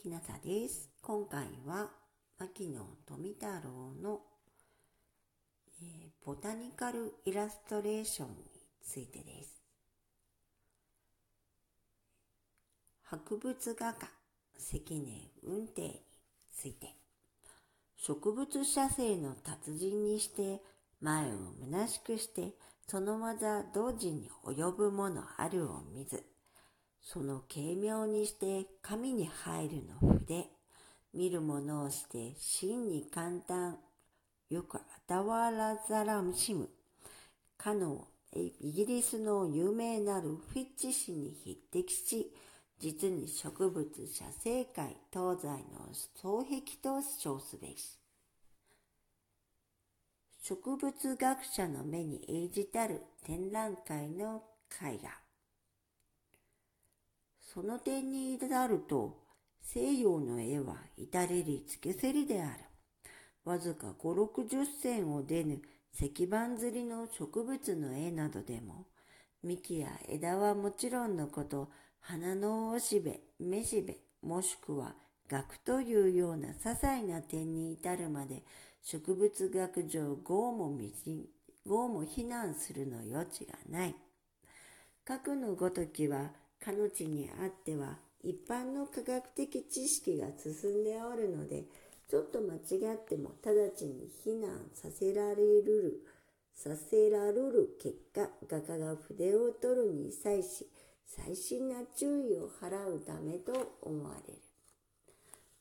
きなさです。今回は牧野富太郎の、えー、ボタニカルイラストレーションについてです。博物画家関根運転について植物写生の達人にして前を虚しくしてその技同時に及ぶものあるを見ずその軽妙にして神に入るの筆、見るものをして真に簡単、よくあたわらざらむしむ。かのイギリスの有名なるフィッチ氏に匹敵し、実に植物写生界東西の双璧と称すべし。植物学者の目に映じたる展覧会の絵画。その点に至ると、西洋の絵は至れり尽けせりである。わずか五六十線を出ぬ石板釣りの植物の絵などでも、幹や枝はもちろんのこと、花のおしべ、めしべ、もしくは学というような些細な点に至るまで、植物学上豪も豪も非難するの余地がない。核のごときはかの地にあっては一般の科学的知識が進んでおるのでちょっと間違っても直ちに非難させられるさせられる結果画家が筆を取るに際し細心な注意を払うためと思われる。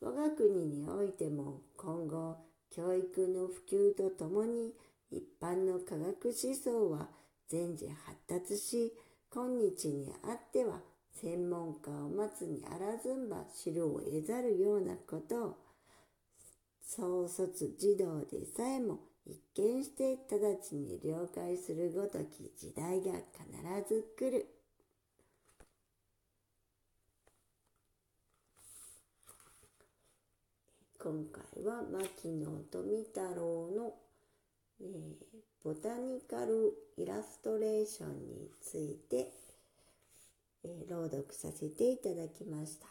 我が国においても今後教育の普及とともに一般の科学思想は全時発達し今日にあっては専門家を待つにあらずんば知るを得ざるようなことを創卒児童でさえも一見して直ちに了解するごとき時代が必ず来る。今回は牧野富太郎の、えー、ボタニカルイラストレーションについてえー、朗読させていただきました。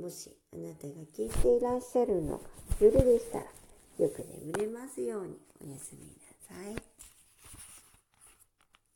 もしあなたが聞いていらっしゃるのが夜でしたら、よく眠れますようにおやすみなさい。